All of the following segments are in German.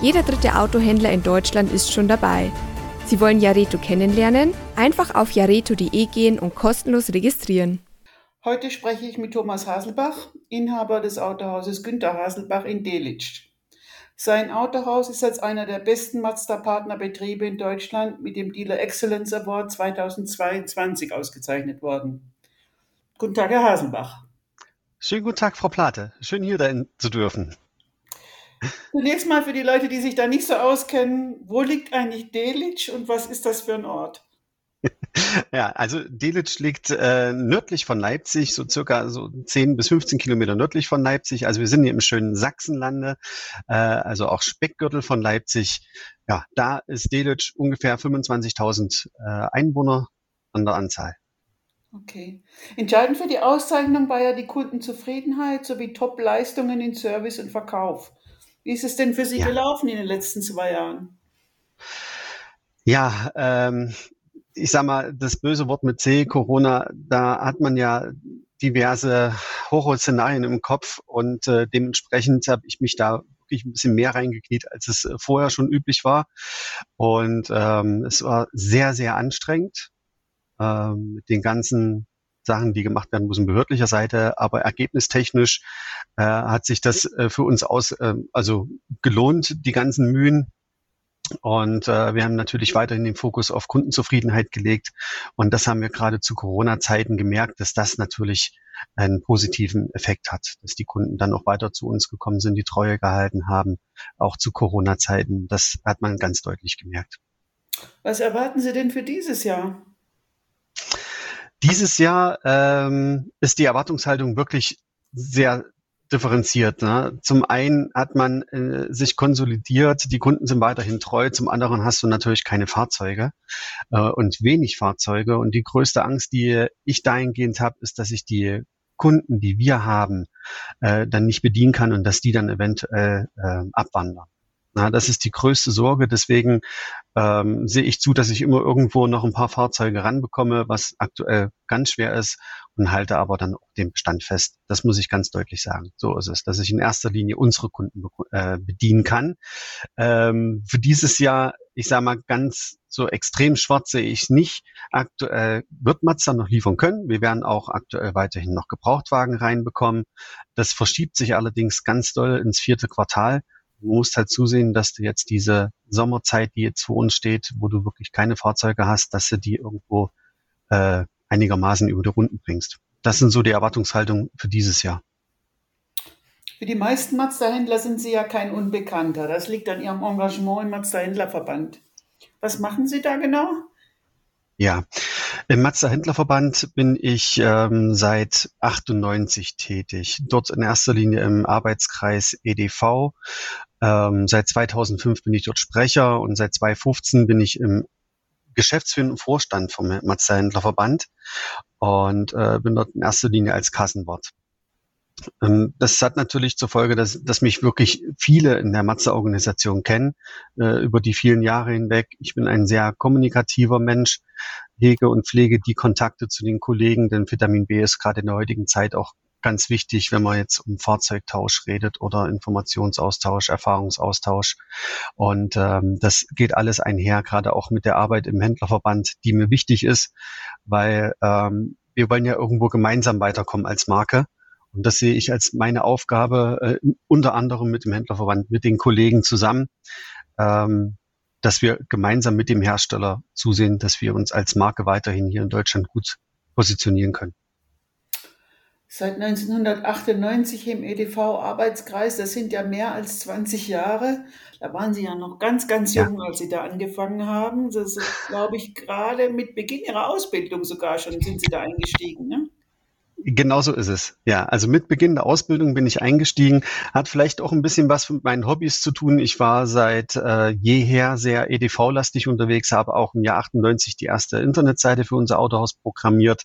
Jeder dritte Autohändler in Deutschland ist schon dabei. Sie wollen Jareto kennenlernen? Einfach auf jareto.de gehen und kostenlos registrieren. Heute spreche ich mit Thomas Haselbach, Inhaber des Autohauses Günter Haselbach in Delitzsch. Sein Autohaus ist als einer der besten Mazda-Partnerbetriebe in Deutschland mit dem Dealer Excellence Award 2022 ausgezeichnet worden. Guten Tag, Herr Haselbach. Schönen guten Tag, Frau Plate. Schön hier sein zu dürfen. Zunächst mal für die Leute, die sich da nicht so auskennen, wo liegt eigentlich Delitzsch und was ist das für ein Ort? Ja, also Delitzsch liegt äh, nördlich von Leipzig, so circa so 10 bis 15 Kilometer nördlich von Leipzig. Also wir sind hier im schönen Sachsenlande, äh, also auch Speckgürtel von Leipzig. Ja, da ist Delitzsch ungefähr 25.000 äh, Einwohner an der Anzahl. Okay. Entscheidend für die Auszeichnung war ja die Kundenzufriedenheit sowie Top-Leistungen in Service und Verkauf. Wie ist es denn für Sie Ja. gelaufen in den letzten zwei Jahren? Ja, ähm, ich sag mal, das böse Wort mit C, Corona, da hat man ja diverse Horrorszenarien im Kopf und äh, dementsprechend habe ich mich da wirklich ein bisschen mehr reingekniet, als es äh, vorher schon üblich war. Und ähm, es war sehr, sehr anstrengend ähm, mit den ganzen Sachen, die gemacht werden müssen, behördlicher Seite, aber ergebnistechnisch äh, hat sich das äh, für uns aus, äh, also gelohnt, die ganzen Mühen. Und äh, wir haben natürlich weiterhin den Fokus auf Kundenzufriedenheit gelegt. Und das haben wir gerade zu Corona-Zeiten gemerkt, dass das natürlich einen positiven Effekt hat, dass die Kunden dann auch weiter zu uns gekommen sind, die Treue gehalten haben, auch zu Corona-Zeiten. Das hat man ganz deutlich gemerkt. Was erwarten Sie denn für dieses Jahr? Dieses Jahr ähm, ist die Erwartungshaltung wirklich sehr differenziert. Ne? Zum einen hat man äh, sich konsolidiert, die Kunden sind weiterhin treu, zum anderen hast du natürlich keine Fahrzeuge äh, und wenig Fahrzeuge. Und die größte Angst, die ich dahingehend habe, ist, dass ich die Kunden, die wir haben, äh, dann nicht bedienen kann und dass die dann eventuell äh, abwandern. Na, das ist die größte Sorge. Deswegen ähm, sehe ich zu, dass ich immer irgendwo noch ein paar Fahrzeuge ranbekomme, was aktuell ganz schwer ist und halte aber dann auch den Bestand fest. Das muss ich ganz deutlich sagen. So ist es, dass ich in erster Linie unsere Kunden be- äh, bedienen kann. Ähm, für dieses Jahr, ich sage mal ganz so extrem schwarz sehe ich nicht. Aktuell wird Mazda noch liefern können. Wir werden auch aktuell weiterhin noch Gebrauchtwagen reinbekommen. Das verschiebt sich allerdings ganz doll ins vierte Quartal. Du musst halt zusehen, dass du jetzt diese Sommerzeit, die jetzt vor uns steht, wo du wirklich keine Fahrzeuge hast, dass du die irgendwo äh, einigermaßen über die Runden bringst. Das sind so die Erwartungshaltungen für dieses Jahr. Für die meisten Mazda-Händler sind Sie ja kein Unbekannter. Das liegt an Ihrem Engagement im Mazda-Händlerverband. Was machen Sie da genau? Ja, im Mazda Händlerverband bin ich ähm, seit 98 tätig. Dort in erster Linie im Arbeitskreis EDV. Ähm, seit 2005 bin ich dort Sprecher und seit 2015 bin ich im geschäftsführenden Vorstand vom Mazda Händlerverband und äh, bin dort in erster Linie als Kassenwart. Ähm, Das hat natürlich zur Folge, dass, dass mich wirklich viele in der Mazda-Organisation kennen, äh, über die vielen Jahre hinweg. Ich bin ein sehr kommunikativer Mensch, hege und pflege die Kontakte zu den Kollegen, denn Vitamin B ist gerade in der heutigen Zeit auch ganz wichtig, wenn man jetzt um Fahrzeugtausch redet oder Informationsaustausch, Erfahrungsaustausch. Und ähm, das geht alles einher, gerade auch mit der Arbeit im Händlerverband, die mir wichtig ist, weil ähm, wir wollen ja irgendwo gemeinsam weiterkommen als Marke. Und das sehe ich als meine Aufgabe, äh, unter anderem mit dem Händlerverband, mit den Kollegen zusammen, ähm, dass wir gemeinsam mit dem Hersteller zusehen, dass wir uns als Marke weiterhin hier in Deutschland gut positionieren können. Seit 1998 im EDV-Arbeitskreis, das sind ja mehr als 20 Jahre. Da waren Sie ja noch ganz, ganz Ja. jung, als Sie da angefangen haben. Das ist, glaube ich, gerade mit Beginn Ihrer Ausbildung sogar schon sind Sie da eingestiegen. Ne? Genau so ist es. Ja, also mit Beginn der Ausbildung bin ich eingestiegen. Hat vielleicht auch ein bisschen was mit meinen Hobbys zu tun. Ich war seit äh, jeher sehr EDV-lastig unterwegs, habe auch im Jahr 98 die erste Internetseite für unser Autohaus programmiert.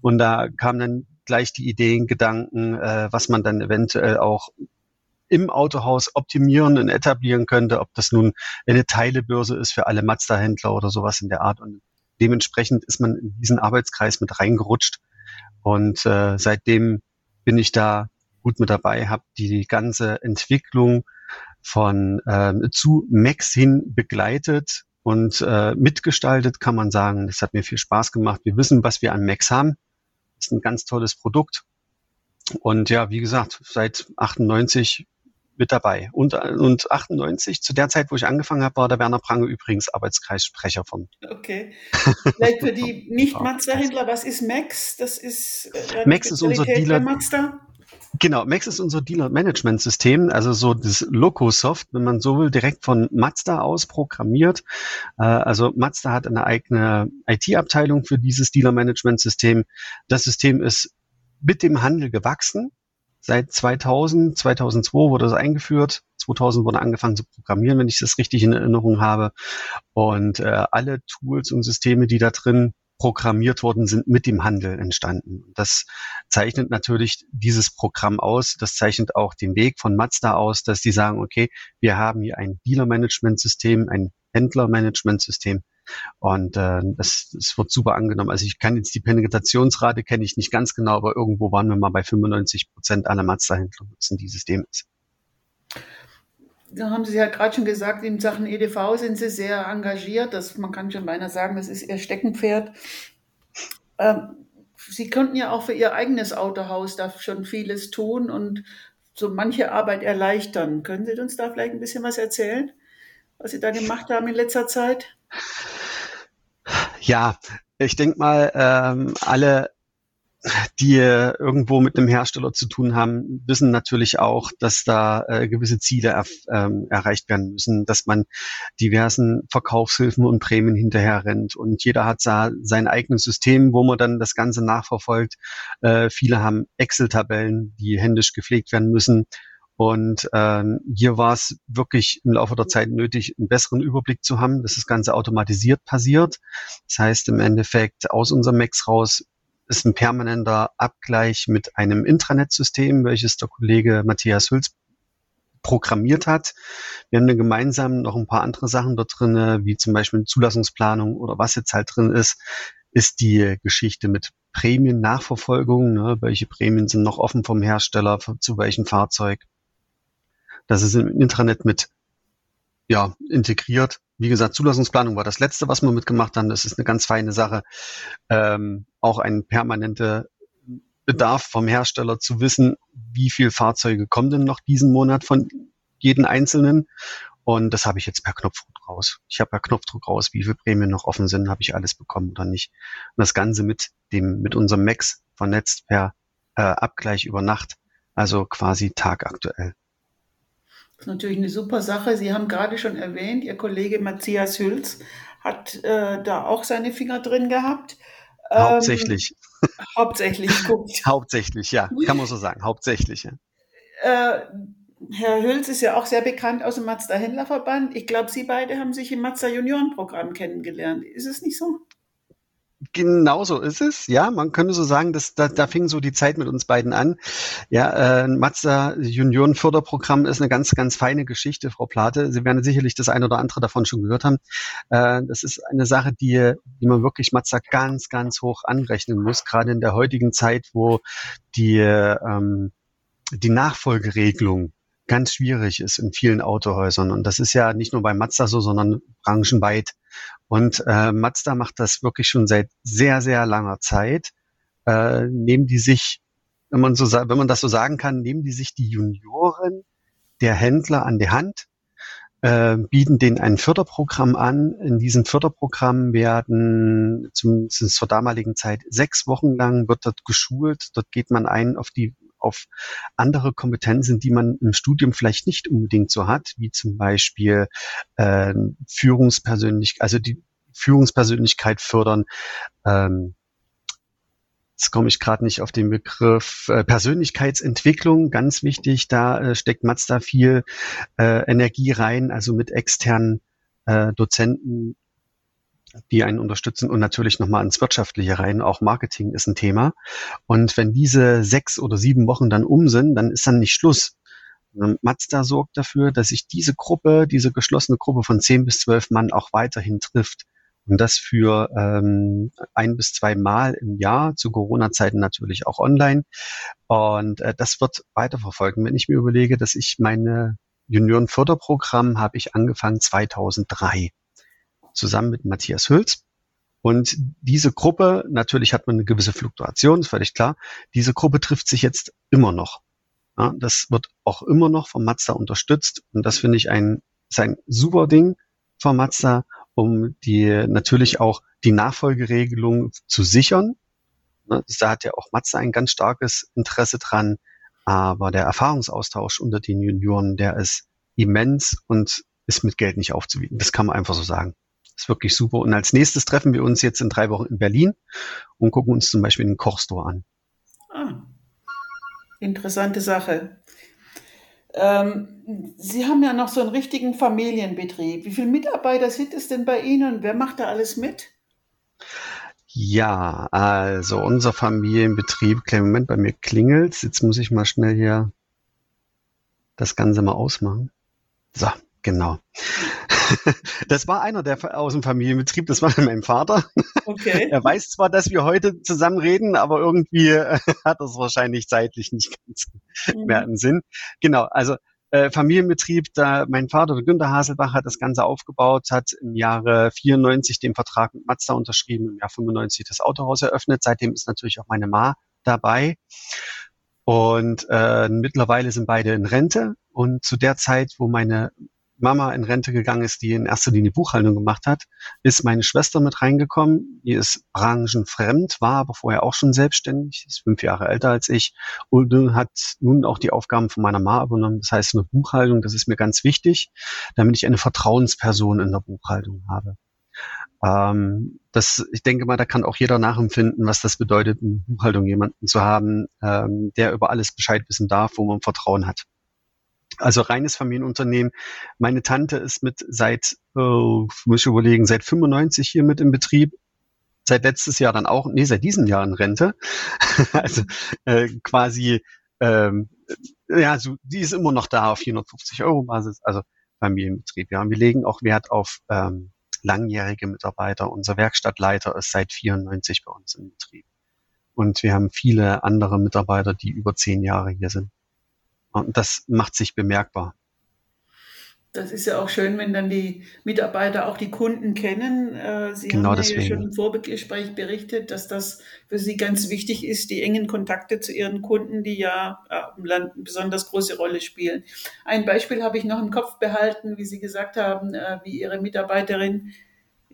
Und da kamen dann gleich die Ideen, Gedanken, äh, was man dann eventuell auch im Autohaus optimieren und etablieren könnte, ob das nun eine Teilebörse ist für alle Mazda-Händler oder sowas in der Art. Und dementsprechend ist man in diesen Arbeitskreis mit reingerutscht und äh, seitdem bin ich da gut mit dabei, habe die ganze Entwicklung von äh, zu Max hin begleitet und äh, mitgestaltet, kann man sagen. Das hat mir viel Spaß gemacht. Wir wissen, was wir an Max haben. Ist ein ganz tolles Produkt. Und ja, wie gesagt, seit 98 mit dabei. Und, und 98, zu der Zeit, wo ich angefangen habe, war der Werner Prange übrigens Arbeitskreissprecher von. Okay. Vielleicht für die Nicht-Mazda-Händler, was ist Max? Das ist äh, Max ist unser Dealer. Mazda? Genau, Max ist unser Dealer-Management-System, also so das Loco-Soft, wenn man so will, direkt von Mazda aus programmiert. Äh, also Mazda hat eine eigene IT-Abteilung für dieses Dealer-Management-System. Das System ist mit dem Handel gewachsen seit 2000, 2002 wurde es eingeführt. 2000 wurde angefangen zu programmieren, wenn ich das richtig in Erinnerung habe. Und äh, alle Tools und Systeme, die da drin programmiert worden sind, mit dem Handel entstanden. Das zeichnet natürlich dieses Programm aus. Das zeichnet auch den Weg von Mazda aus, dass die sagen, okay, wir haben hier ein Dealer-Management-System, ein Händler-Management-System und äh, das, das wird super angenommen. Also ich kann jetzt die Penetrationsrate kenne ich nicht ganz genau, aber irgendwo waren wir mal bei 95 Prozent aller Mazda-Händler nutzen dieses Systems. Da haben Sie ja gerade schon gesagt, in Sachen EDV sind Sie sehr engagiert. Das, man kann schon beinahe sagen, das ist Ihr Steckenpferd. Ähm, Sie könnten ja auch für Ihr eigenes Autohaus da schon vieles tun und so manche Arbeit erleichtern. Können Sie uns da vielleicht ein bisschen was erzählen, was Sie da gemacht haben in letzter Zeit? Ja, ich denke mal, ähm, alle, die irgendwo mit einem Hersteller zu tun haben, wissen natürlich auch, dass da äh, gewisse Ziele er, ähm, erreicht werden müssen, dass man diversen Verkaufshilfen und Prämien hinterher rennt. Und jeder hat da sein eigenes System, wo man dann das Ganze nachverfolgt. Äh, viele haben Excel-Tabellen, die händisch gepflegt werden müssen. Und ähm, hier war es wirklich im Laufe der Zeit nötig, einen besseren Überblick zu haben, dass das Ganze automatisiert passiert. Das heißt im Endeffekt aus unserem Max raus ist ein permanenter Abgleich mit einem Intranet-System, welches der Kollege Matthias Hülz programmiert hat. Wir haben dann gemeinsam noch ein paar andere Sachen da drin, wie zum Beispiel Zulassungsplanung oder was jetzt halt drin ist, ist die Geschichte mit Prämien-Nachverfolgung. Ne? Welche Prämien sind noch offen vom Hersteller, zu welchem Fahrzeug? Das ist im Intranet mit ja, integriert. Wie gesagt, Zulassungsplanung war das letzte, was wir mitgemacht haben. Das ist eine ganz feine Sache. Ähm, auch ein permanenter Bedarf vom Hersteller zu wissen, wie viele Fahrzeuge kommen denn noch diesen Monat von jedem Einzelnen. Und das habe ich jetzt per Knopfdruck raus. Ich habe per Knopfdruck raus, wie viele Prämien noch offen sind, habe ich alles bekommen oder nicht. Und das Ganze mit dem, mit unserem Max vernetzt per äh, Abgleich über Nacht, also quasi tagaktuell. Das ist natürlich eine super Sache. Sie haben gerade schon erwähnt, Ihr Kollege Matthias Hülz hat äh, da auch seine Finger drin gehabt. Ähm, hauptsächlich. Hauptsächlich, gut. hauptsächlich, ja, kann man so sagen, hauptsächlich. Ja. Äh, Herr Hülz ist ja auch sehr bekannt aus dem Mazda Händlerverband. Ich glaube, Sie beide haben sich im Mazda Juniorenprogramm kennengelernt. Ist es nicht so? Genau so ist es. Ja, man könnte so sagen, dass da, da fing so die Zeit mit uns beiden an. Ja, äh, Mazda Juniorenförderprogramm ist eine ganz, ganz feine Geschichte, Frau Plate. Sie werden sicherlich das eine oder andere davon schon gehört haben. Äh, das ist eine Sache, die, die man wirklich Mazda ganz, ganz hoch anrechnen muss, gerade in der heutigen Zeit, wo die, ähm, die Nachfolgeregelung ganz schwierig ist in vielen Autohäusern. Und das ist ja nicht nur bei Mazda so, sondern branchenweit. Und äh, Mazda macht das wirklich schon seit sehr, sehr langer Zeit. Äh, nehmen die sich, wenn man so wenn man das so sagen kann, nehmen die sich die Junioren der Händler an die Hand, äh, bieten denen ein Förderprogramm an. In diesem Förderprogramm werden zumindest zur damaligen Zeit sechs Wochen lang wird dort geschult. Dort geht man ein auf die auf andere Kompetenzen, die man im Studium vielleicht nicht unbedingt so hat, wie zum Beispiel äh, Führungspersönlichkeit, also die Führungspersönlichkeit fördern, ähm, jetzt komme ich gerade nicht auf den Begriff äh, Persönlichkeitsentwicklung, ganz wichtig, da äh, steckt Mazda viel äh, Energie rein, also mit externen äh, Dozenten, die einen unterstützen und natürlich nochmal ins Wirtschaftliche rein. Auch Marketing ist ein Thema. Und wenn diese sechs oder sieben Wochen dann um sind, dann ist dann nicht Schluss. Mazda sorgt dafür, dass sich diese Gruppe, diese geschlossene Gruppe von zehn bis zwölf Mann auch weiterhin trifft. Und das für ähm, ein bis zwei Mal im Jahr, zu Corona-Zeiten natürlich auch online. Und äh, das wird weiterverfolgen. Wenn ich mir überlege, dass ich meine Juniorenförderprogramm habe ich angefangen 2003 zusammen mit Matthias Hülz. Und diese Gruppe, natürlich hat man eine gewisse Fluktuation, ist völlig klar. Diese Gruppe trifft sich jetzt immer noch. Ja, das wird auch immer noch von Mazda unterstützt. Und das finde ich ein, ist ein super Ding von Mazda um die natürlich auch die Nachfolgeregelung zu sichern. Ne, da hat ja auch Matze ein ganz starkes Interesse dran. Aber der Erfahrungsaustausch unter den Junioren, der ist immens und ist mit Geld nicht aufzuwiegen. Das kann man einfach so sagen. Ist wirklich super. Und als nächstes treffen wir uns jetzt in drei Wochen in Berlin und gucken uns zum Beispiel den Kochstore an. Ah, interessante Sache. Ähm, Sie haben ja noch so einen richtigen Familienbetrieb. Wie viele Mitarbeiter sind es denn bei Ihnen und wer macht da alles mit? Ja, also unser Familienbetrieb, kleinen Moment, bei mir klingelt Jetzt muss ich mal schnell hier das Ganze mal ausmachen. So, genau. Das war einer der aus dem Familienbetrieb, das war mein Vater. Okay. Er weiß zwar, dass wir heute zusammen reden, aber irgendwie äh, hat das wahrscheinlich zeitlich nicht ganz mhm. mehr im Sinn. Genau, also äh, Familienbetrieb, da mein Vater, der Günter Haselbach, hat das Ganze aufgebaut, hat im Jahre 94 den Vertrag mit Mazda unterschrieben, im Jahr 95 das Autohaus eröffnet. Seitdem ist natürlich auch meine Ma dabei. Und äh, mittlerweile sind beide in Rente. Und zu der Zeit, wo meine Mama in Rente gegangen ist, die in erster Linie Buchhaltung gemacht hat, ist meine Schwester mit reingekommen. Die ist branchenfremd, war aber vorher auch schon selbstständig, ist fünf Jahre älter als ich und hat nun auch die Aufgaben von meiner Mama übernommen. Das heißt, eine Buchhaltung, das ist mir ganz wichtig, damit ich eine Vertrauensperson in der Buchhaltung habe. Ähm, das, ich denke mal, da kann auch jeder nachempfinden, was das bedeutet, in Buchhaltung jemanden zu haben, ähm, der über alles Bescheid wissen darf, wo man Vertrauen hat. Also reines Familienunternehmen. Meine Tante ist mit seit, äh, muss ich überlegen, seit 95 hier mit im Betrieb. Seit letztes Jahr dann auch, nee, seit diesem Jahr in Rente. also äh, quasi, ähm, ja, so, die ist immer noch da auf 450 Euro Basis, also Familienbetrieb. Ja, und wir legen auch Wert auf ähm, langjährige Mitarbeiter. Unser Werkstattleiter ist seit 94 bei uns im Betrieb. Und wir haben viele andere Mitarbeiter, die über zehn Jahre hier sind. Und das macht sich bemerkbar. Das ist ja auch schön, wenn dann die Mitarbeiter auch die Kunden kennen. Äh, sie genau haben deswegen. ja schon im Vorgespräch berichtet, dass das für Sie ganz wichtig ist, die engen Kontakte zu Ihren Kunden, die ja im Land eine besonders große Rolle spielen. Ein Beispiel habe ich noch im Kopf behalten, wie Sie gesagt haben, äh, wie Ihre Mitarbeiterin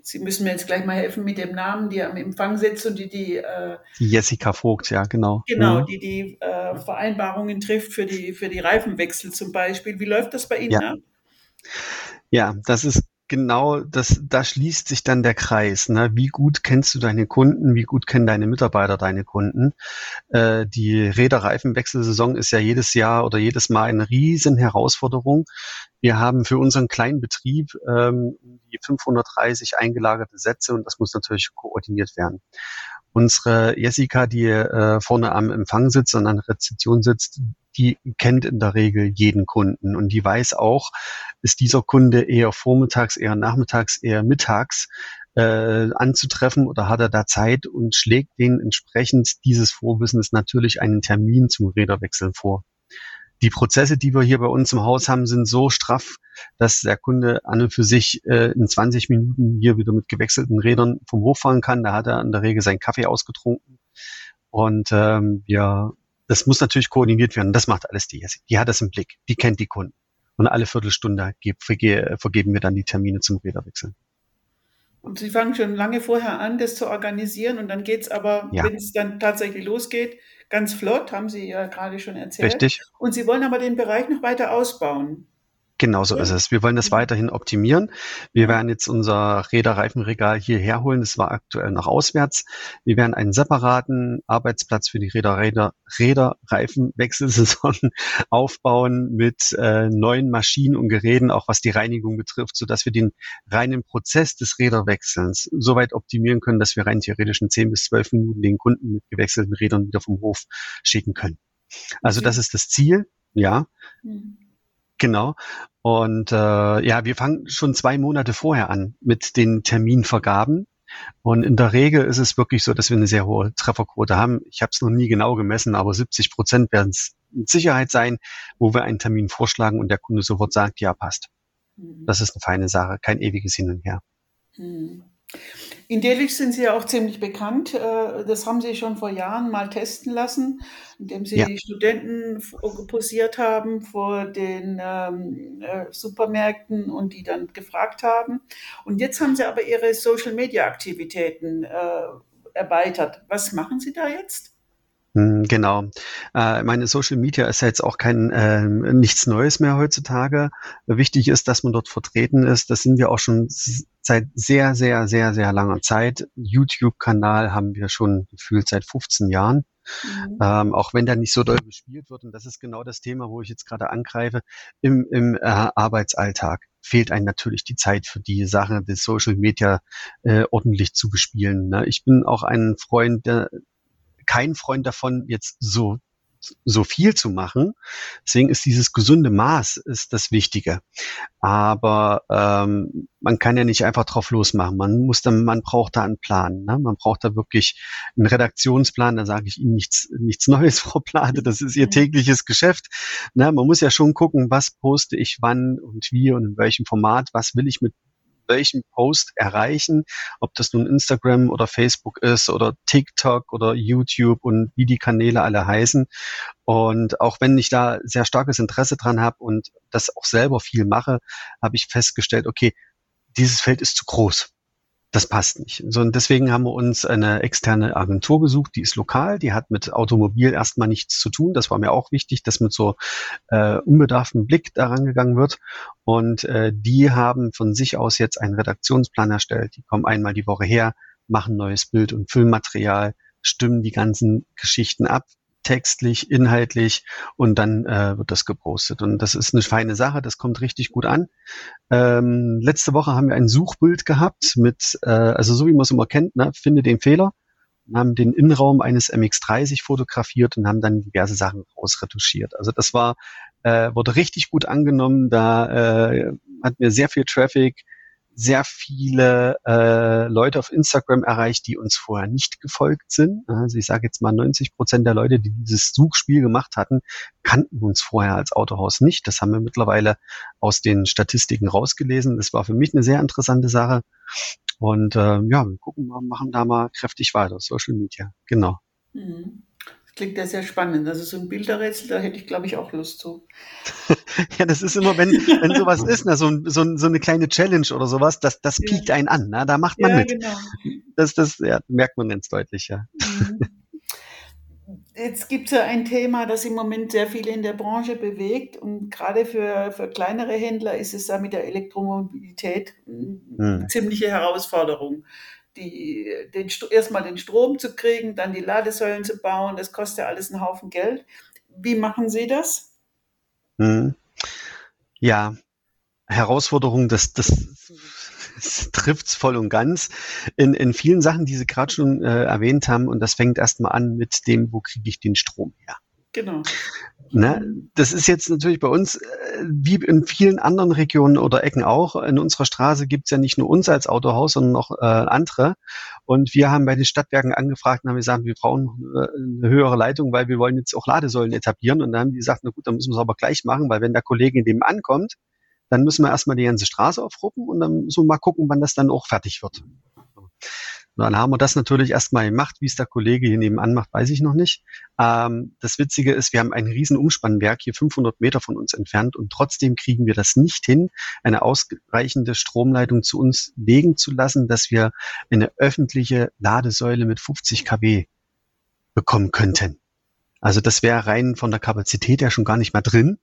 Sie müssen mir jetzt gleich mal helfen mit dem Namen, die am Empfang sitzt und die die, äh, die Jessica Vogt, ja genau. Genau, mhm. die die äh, Vereinbarungen trifft für die für die Reifenwechsel zum Beispiel. Wie läuft das bei Ihnen ja. ab? Ja, das ist genau, das, da schließt sich dann der Kreis. Ne? Wie gut kennst du deine Kunden? Wie gut kennen deine Mitarbeiter deine Kunden? Äh, die Räderreifenwechselsaison ist ja jedes Jahr oder jedes Mal eine riesen Herausforderung. Wir haben für unseren kleinen Betrieb ähm, die 530 eingelagerte Sätze und das muss natürlich koordiniert werden. Unsere Jessica, die äh, vorne am Empfang sitzt und an der Rezeption sitzt, die kennt in der Regel jeden Kunden und die weiß auch, ist dieser Kunde eher vormittags, eher nachmittags, eher mittags äh, anzutreffen oder hat er da Zeit und schlägt den entsprechend dieses Vorwissens natürlich einen Termin zum Räderwechsel vor. Die Prozesse, die wir hier bei uns im Haus haben, sind so straff, dass der Kunde an und für sich äh, in 20 Minuten hier wieder mit gewechselten Rädern vom Hof fahren kann. Da hat er in der Regel seinen Kaffee ausgetrunken. Und ähm, wir das muss natürlich koordiniert werden. Das macht alles die Jessie. Die hat das im Blick. Die kennt die Kunden. Und alle Viertelstunde vergeben wir dann die Termine zum Räderwechsel. Und Sie fangen schon lange vorher an, das zu organisieren und dann geht es aber, ja. wenn es dann tatsächlich losgeht, ganz flott, haben Sie ja gerade schon erzählt. Richtig. Und Sie wollen aber den Bereich noch weiter ausbauen. Genau so ist es. Wir wollen das weiterhin optimieren. Wir werden jetzt unser Räderreifenregal hierher holen. Das war aktuell noch auswärts. Wir werden einen separaten Arbeitsplatz für die Räder, Räder, Räderreifenwechselsaison aufbauen mit äh, neuen Maschinen und Geräten, auch was die Reinigung betrifft, so dass wir den reinen Prozess des Räderwechselns so weit optimieren können, dass wir rein theoretisch in 10 bis 12 Minuten den Kunden mit gewechselten Rädern wieder vom Hof schicken können. Also das ist das Ziel, ja. Mhm. Genau. Und äh, ja, wir fangen schon zwei Monate vorher an mit den Terminvergaben. Und in der Regel ist es wirklich so, dass wir eine sehr hohe Trefferquote haben. Ich habe es noch nie genau gemessen, aber 70 Prozent werden es mit Sicherheit sein, wo wir einen Termin vorschlagen und der Kunde sofort sagt, ja, passt. Mhm. Das ist eine feine Sache, kein ewiges Hin und Her. Mhm. In Delitzsch sind Sie ja auch ziemlich bekannt. Äh, das haben Sie schon vor Jahren mal testen lassen, indem Sie ja. Studenten posiert haben vor den ähm, äh, Supermärkten und die dann gefragt haben. Und jetzt haben Sie aber Ihre Social-Media-Aktivitäten äh, erweitert. Was machen Sie da jetzt? Hm, genau. Äh, meine Social Media ist ja jetzt auch kein äh, nichts Neues mehr heutzutage. Wichtig ist, dass man dort vertreten ist. Das sind wir auch schon seit sehr, sehr, sehr, sehr langer Zeit. YouTube-Kanal haben wir schon gefühlt seit 15 Jahren. Mhm. Ähm, auch wenn der nicht so doll bespielt wird. Und das ist genau das Thema, wo ich jetzt gerade angreife. Im, im äh, Arbeitsalltag fehlt einem natürlich die Zeit für die Sache des Social Media äh, ordentlich zu bespielen. Ne? Ich bin auch ein Freund der, kein Freund davon, jetzt so so viel zu machen. Deswegen ist dieses gesunde Maß ist das Wichtige. Aber ähm, man kann ja nicht einfach drauf losmachen. Man muss dann, man braucht da einen Plan. Ne? Man braucht da wirklich einen Redaktionsplan. Da sage ich Ihnen nichts, nichts Neues, Frau Plate. Das ist Ihr tägliches Geschäft. Ne? Man muss ja schon gucken, was poste ich wann und wie und in welchem Format. Was will ich mit welchen Post erreichen, ob das nun Instagram oder Facebook ist oder TikTok oder YouTube und wie die Kanäle alle heißen. Und auch wenn ich da sehr starkes Interesse dran habe und das auch selber viel mache, habe ich festgestellt, okay, dieses Feld ist zu groß das passt nicht. So, und deswegen haben wir uns eine externe Agentur gesucht, die ist lokal, die hat mit Automobil erstmal nichts zu tun. Das war mir auch wichtig, dass mit so äh, unbedarftem Blick daran gegangen wird. Und äh, die haben von sich aus jetzt einen Redaktionsplan erstellt. Die kommen einmal die Woche her, machen neues Bild und Filmmaterial, stimmen die ganzen Geschichten ab, textlich, inhaltlich und dann äh, wird das gepostet. Und das ist eine feine Sache, das kommt richtig gut an. Ähm, letzte Woche haben wir ein Suchbild gehabt mit, äh, also so wie man es immer kennt, ne, finde den Fehler, haben den Innenraum eines MX30 fotografiert und haben dann diverse Sachen rausretuschiert. Also das war, äh, wurde richtig gut angenommen, da äh, hat mir sehr viel Traffic, sehr viele äh, Leute auf Instagram erreicht, die uns vorher nicht gefolgt sind. Also ich sage jetzt mal 90 Prozent der Leute, die dieses Suchspiel gemacht hatten, kannten uns vorher als Autohaus nicht. Das haben wir mittlerweile aus den Statistiken rausgelesen. Das war für mich eine sehr interessante Sache. Und äh, ja, wir gucken mal, machen da mal kräftig weiter. Social Media, genau. Mhm. Klingt ja sehr spannend. Also so ein Bilderrätsel, da hätte ich, glaube ich, auch Lust zu. ja, das ist immer, wenn, wenn sowas ist, na, so, so, so eine kleine Challenge oder sowas, das, das ja. piekt einen an. Na, da macht man ja, mit. Genau. Das, das ja, merkt man ganz deutlich, ja. Mhm. Jetzt gibt es ja ein Thema, das im Moment sehr viele in der Branche bewegt. Und gerade für, für kleinere Händler ist es ja mit der Elektromobilität eine hm. ziemliche Herausforderung die, den, erstmal den Strom zu kriegen, dann die Ladesäulen zu bauen, das kostet ja alles einen Haufen Geld. Wie machen Sie das? Hm. Ja, Herausforderung, das, das, das trifft es voll und ganz in, in vielen Sachen, die Sie gerade schon äh, erwähnt haben. Und das fängt erstmal an mit dem, wo kriege ich den Strom her? Genau. Ne? Das ist jetzt natürlich bei uns, äh, wie in vielen anderen Regionen oder Ecken auch, in unserer Straße gibt es ja nicht nur uns als Autohaus, sondern noch äh, andere. Und wir haben bei den Stadtwerken angefragt und haben gesagt, wir brauchen eine höhere Leitung, weil wir wollen jetzt auch Ladesäulen etablieren. Und dann haben die gesagt, na gut, dann müssen wir es aber gleich machen, weil wenn der Kollege in dem ankommt, dann müssen wir erstmal die ganze Straße aufruppen und dann müssen wir mal gucken, wann das dann auch fertig wird. Und dann haben wir das natürlich erstmal gemacht. Wie es der Kollege hier nebenan macht, weiß ich noch nicht. Ähm, das Witzige ist, wir haben ein riesen Umspannwerk hier 500 Meter von uns entfernt und trotzdem kriegen wir das nicht hin, eine ausreichende Stromleitung zu uns legen zu lassen, dass wir eine öffentliche Ladesäule mit 50 kW bekommen könnten. Also das wäre rein von der Kapazität ja schon gar nicht mehr drin.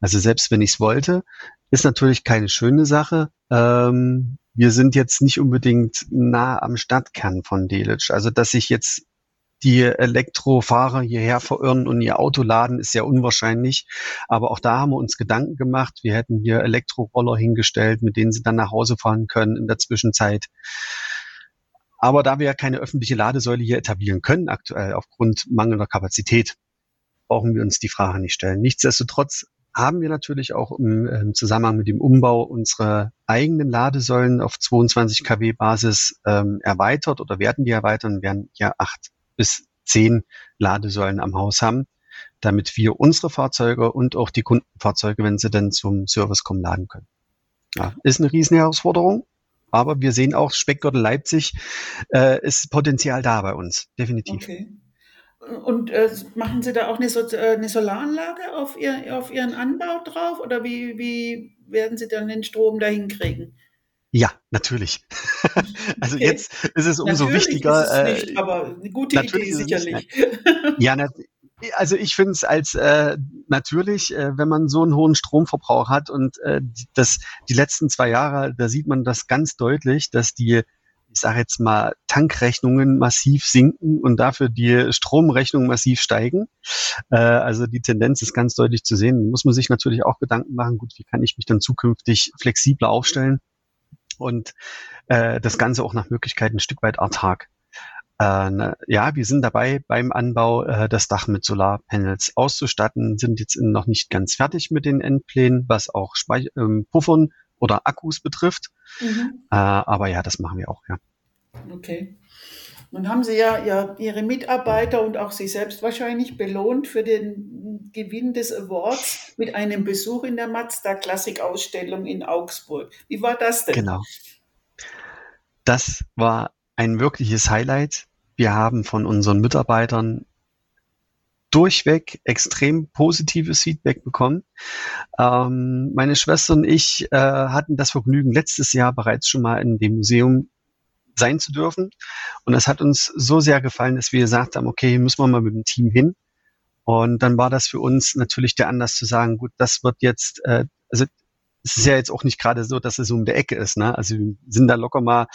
Also selbst wenn ich es wollte, ist natürlich keine schöne Sache. Ähm, wir sind jetzt nicht unbedingt nah am Stadtkern von Delitzsch. Also dass sich jetzt die Elektrofahrer hierher verirren und ihr Auto laden, ist sehr unwahrscheinlich. Aber auch da haben wir uns Gedanken gemacht. Wir hätten hier Elektroroller hingestellt, mit denen sie dann nach Hause fahren können in der Zwischenzeit. Aber da wir ja keine öffentliche Ladesäule hier etablieren können, aktuell aufgrund mangelnder Kapazität, brauchen wir uns die Frage nicht stellen. Nichtsdestotrotz haben wir natürlich auch im, im Zusammenhang mit dem Umbau unsere eigenen Ladesäulen auf 22 kW Basis ähm, erweitert oder werden die erweitern, werden ja acht bis zehn Ladesäulen am Haus haben, damit wir unsere Fahrzeuge und auch die Kundenfahrzeuge, wenn sie dann zum Service kommen, laden können. Ja, ist eine riesen Herausforderung, aber wir sehen auch, Speckgürtel Leipzig äh, ist Potenzial da bei uns, definitiv. Okay. Und äh, machen Sie da auch eine, so äh, eine Solaranlage auf, ihr, auf Ihren Anbau drauf oder wie, wie werden Sie dann den Strom dahin kriegen? Ja, natürlich. also okay. jetzt ist es umso natürlich wichtiger. Ist es nicht, äh, aber eine gute Idee sicherlich. ja, also ich finde es als äh, natürlich, äh, wenn man so einen hohen Stromverbrauch hat und äh, das die letzten zwei Jahre, da sieht man das ganz deutlich, dass die ich sage jetzt mal, Tankrechnungen massiv sinken und dafür die Stromrechnungen massiv steigen. Äh, also die Tendenz ist ganz deutlich zu sehen. Da muss man sich natürlich auch Gedanken machen, gut, wie kann ich mich dann zukünftig flexibler aufstellen und äh, das Ganze auch nach Möglichkeit ein Stück weit autark. Äh, na, ja, wir sind dabei beim Anbau, äh, das Dach mit Solarpanels auszustatten, sind jetzt noch nicht ganz fertig mit den Endplänen, was auch ähm, Puffern oder Akkus betrifft. Mhm. Äh, aber ja, das machen wir auch, ja. Okay. Nun haben Sie ja, ja Ihre Mitarbeiter und auch Sie selbst wahrscheinlich belohnt für den Gewinn des Awards mit einem Besuch in der Mazda Klassik Ausstellung in Augsburg. Wie war das denn? Genau. Das war ein wirkliches Highlight. Wir haben von unseren Mitarbeitern durchweg extrem positives Feedback bekommen. Ähm, meine Schwester und ich äh, hatten das Vergnügen, letztes Jahr bereits schon mal in dem Museum sein zu dürfen. Und es hat uns so sehr gefallen, dass wir gesagt haben, okay, müssen wir mal mit dem Team hin. Und dann war das für uns natürlich der Anlass zu sagen, gut, das wird jetzt, äh, also es ist ja jetzt auch nicht gerade so, dass es um der Ecke ist. Ne? Also wir sind da locker mal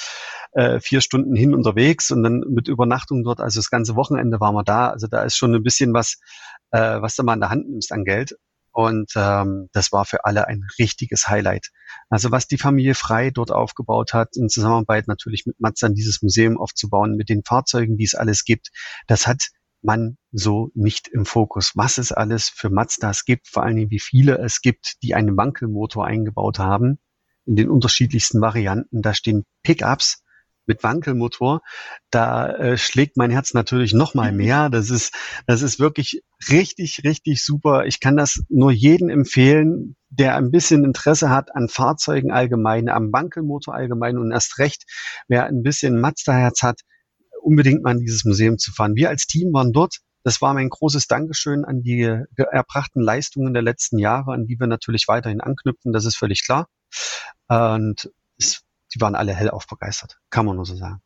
äh, vier Stunden hin unterwegs und dann mit Übernachtung dort, also das ganze Wochenende waren wir da. Also da ist schon ein bisschen was, äh, was du mal in der Hand nimmst an Geld. Und ähm, das war für alle ein richtiges Highlight. Also was die Familie Frei dort aufgebaut hat, in Zusammenarbeit natürlich mit Mazda dieses Museum aufzubauen, mit den Fahrzeugen, die es alles gibt, das hat man so nicht im Fokus. Was es alles für Mazdas gibt, vor allen Dingen wie viele es gibt, die einen Wankelmotor eingebaut haben, in den unterschiedlichsten Varianten. Da stehen Pickups mit Wankelmotor. Da äh, schlägt mein Herz natürlich noch mal mehr. Das ist, das ist wirklich richtig, richtig super. Ich kann das nur jedem empfehlen, der ein bisschen Interesse hat an Fahrzeugen allgemein, am Wankelmotor allgemein und erst recht, wer ein bisschen Mazda-Herz hat, unbedingt mal in dieses Museum zu fahren. Wir als Team waren dort. Das war mein großes Dankeschön an die erbrachten Leistungen der letzten Jahre, an die wir natürlich weiterhin anknüpfen. Das ist völlig klar. Und es, die waren alle hellauf begeistert. Kann man nur so sagen.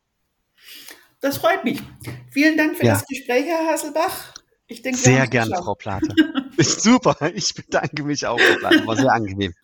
Das freut mich. Vielen Dank für ja. das Gespräch, Herr Hasselbach. Ich denke, sehr gern, Frau Plate. Super. Ich bedanke mich auch, Frau Plate. War sehr angenehm.